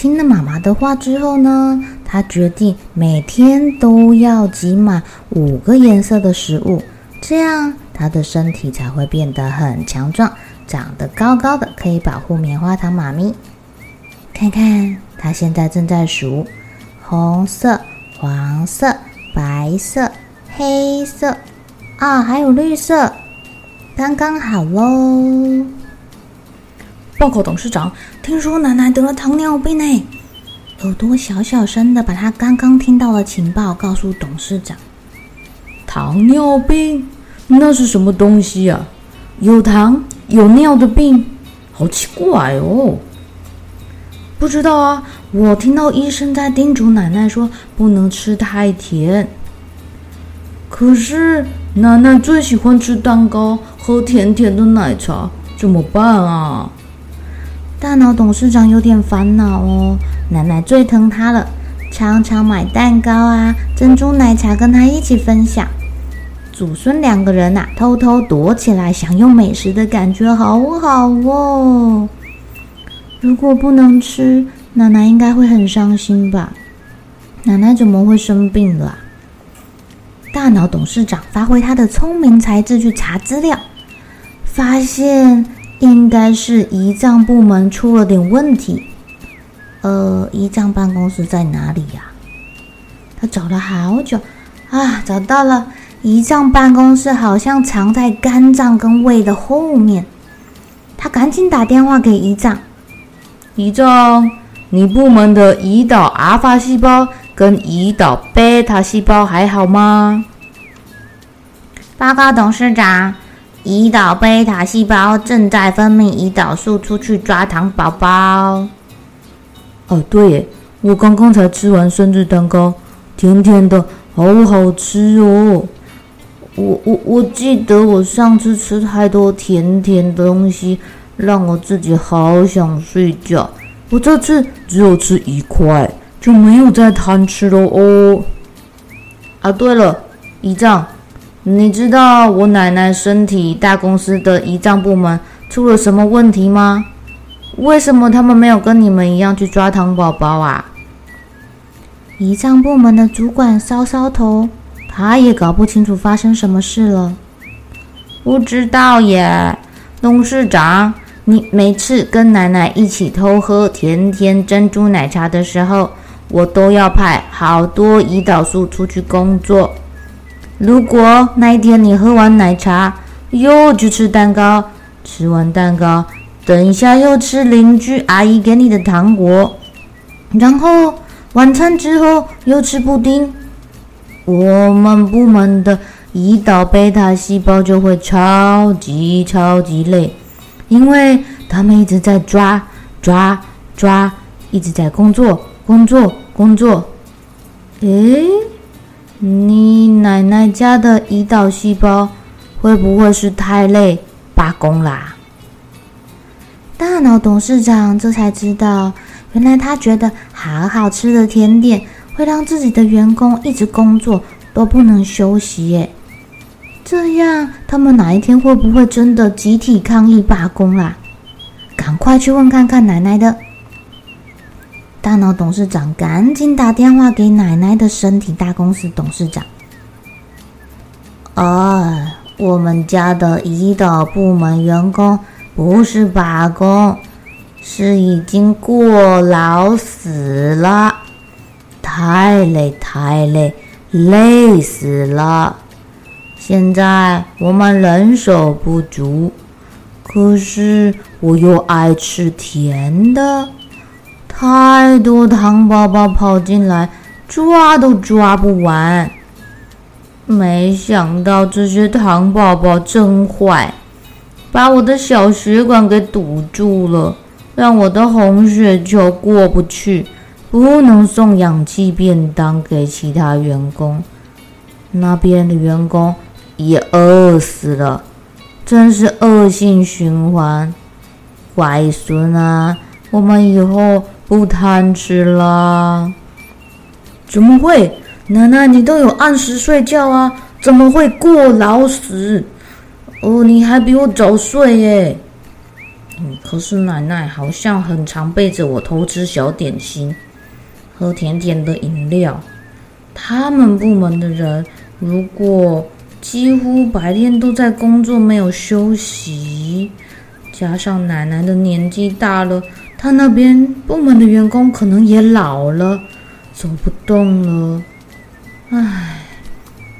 听了妈妈的话之后呢，他决定每天都要挤满五个颜色的食物，这样他的身体才会变得很强壮，长得高高的，可以保护棉花糖妈咪。看看他现在正在数红色、黄色、白色、黑色，啊，还有绿色，刚刚好喽。报告董事长，听说奶奶得了糖尿病呢。耳朵小小声的把他刚刚听到的情报告诉董事长。糖尿病？那是什么东西啊？有糖有尿的病，好奇怪哦。不知道啊，我听到医生在叮嘱奶奶说不能吃太甜。可是奶奶最喜欢吃蛋糕，喝甜甜的奶茶，怎么办啊？大脑董事长有点烦恼哦，奶奶最疼他了，常常买蛋糕啊、珍珠奶茶跟他一起分享。祖孙两个人呐、啊，偷偷躲起来享用美食的感觉好好哦。如果不能吃，奶奶应该会很伤心吧？奶奶怎么会生病了？大脑董事长发挥他的聪明才智去查资料，发现。应该是胰脏部门出了点问题。呃，胰脏办公室在哪里呀？他找了好久，啊，找到了！胰脏办公室好像藏在肝脏跟胃的后面。他赶紧打电话给胰脏。胰脏，你部门的胰岛阿尔法细胞跟胰岛贝塔细胞还好吗？报告董事长。胰岛贝塔细胞正在分泌胰岛素出去抓糖宝宝。哦，对耶，我刚刚才吃完生日蛋糕，甜甜的，好好吃哦。我我我记得我上次吃太多甜甜的东西，让我自己好想睡觉。我这次只有吃一块，就没有再贪吃了哦。啊，对了，胰脏。你知道我奶奶身体大公司的胰脏部门出了什么问题吗？为什么他们没有跟你们一样去抓糖宝宝啊？胰脏部门的主管搔搔头，他也搞不清楚发生什么事了。不知道耶，董事长，你每次跟奶奶一起偷喝甜甜珍珠奶茶的时候，我都要派好多胰岛素出去工作。如果那一天你喝完奶茶，又去吃蛋糕，吃完蛋糕，等一下又吃邻居阿姨给你的糖果，然后晚餐之后又吃布丁，我们部门的胰岛贝塔细胞就会超级超级累，因为他们一直在抓抓抓，一直在工作工作工作。诶。你奶奶家的胰岛细胞会不会是太累罢工啦？大脑董事长这才知道，原来他觉得好好吃的甜点会让自己的员工一直工作都不能休息耶。这样他们哪一天会不会真的集体抗议罢工啦？赶快去问看看奶奶的。大脑董事长赶紧打电话给奶奶的身体大公司董事长。哦，我们家的胰岛部门员工不是罢工，是已经过劳死了。太累太累，累死了。现在我们人手不足，可是我又爱吃甜的，太多糖宝宝跑进来，抓都抓不完。没想到这些糖宝宝真坏，把我的小血管给堵住了，让我的红血球过不去，不能送氧气便当给其他员工。那边的员工也饿死了，真是恶性循环。乖孙啊，我们以后不贪吃了。怎么会？奶奶，你都有按时睡觉啊，怎么会过劳死？哦，你还比我早睡耶。嗯，可是奶奶好像很常背着我偷吃小点心，喝甜甜的饮料。他们部门的人如果几乎白天都在工作，没有休息，加上奶奶的年纪大了，她那边部门的员工可能也老了，走不动了。唉，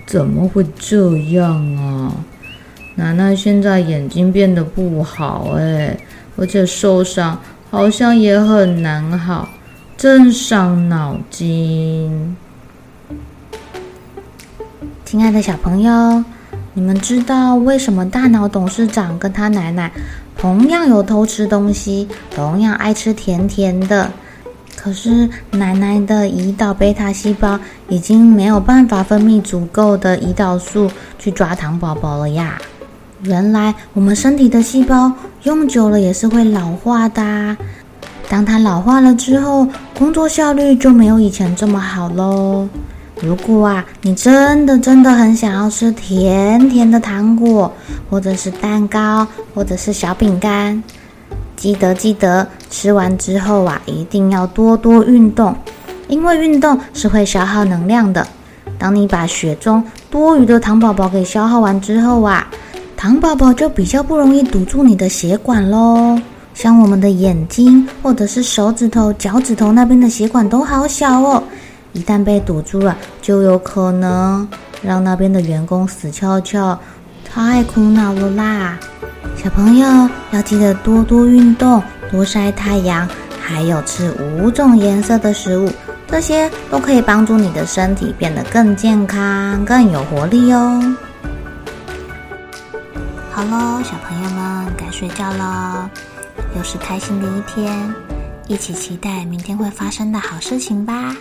怎么会这样啊？奶奶现在眼睛变得不好哎，而且受伤好像也很难好，真伤脑筋。亲爱的小朋友，你们知道为什么大脑董事长跟他奶奶同样有偷吃东西，同样爱吃甜甜的？可是奶奶的胰岛贝塔细胞已经没有办法分泌足够的胰岛素去抓糖宝宝了呀。原来我们身体的细胞用久了也是会老化的啊。当它老化了之后，工作效率就没有以前这么好喽。如果啊，你真的真的很想要吃甜甜的糖果，或者是蛋糕，或者是小饼干。记得记得，吃完之后啊，一定要多多运动，因为运动是会消耗能量的。当你把血中多余的糖宝宝给消耗完之后啊，糖宝宝就比较不容易堵住你的血管喽。像我们的眼睛或者是手指头、脚趾头那边的血管都好小哦，一旦被堵住了，就有可能让那边的员工死翘翘，太苦恼了啦。小朋友要记得多多运动，多晒太阳，还有吃五种颜色的食物，这些都可以帮助你的身体变得更健康、更有活力哦。好喽，小朋友们该睡觉了，又是开心的一天，一起期待明天会发生的好事情吧。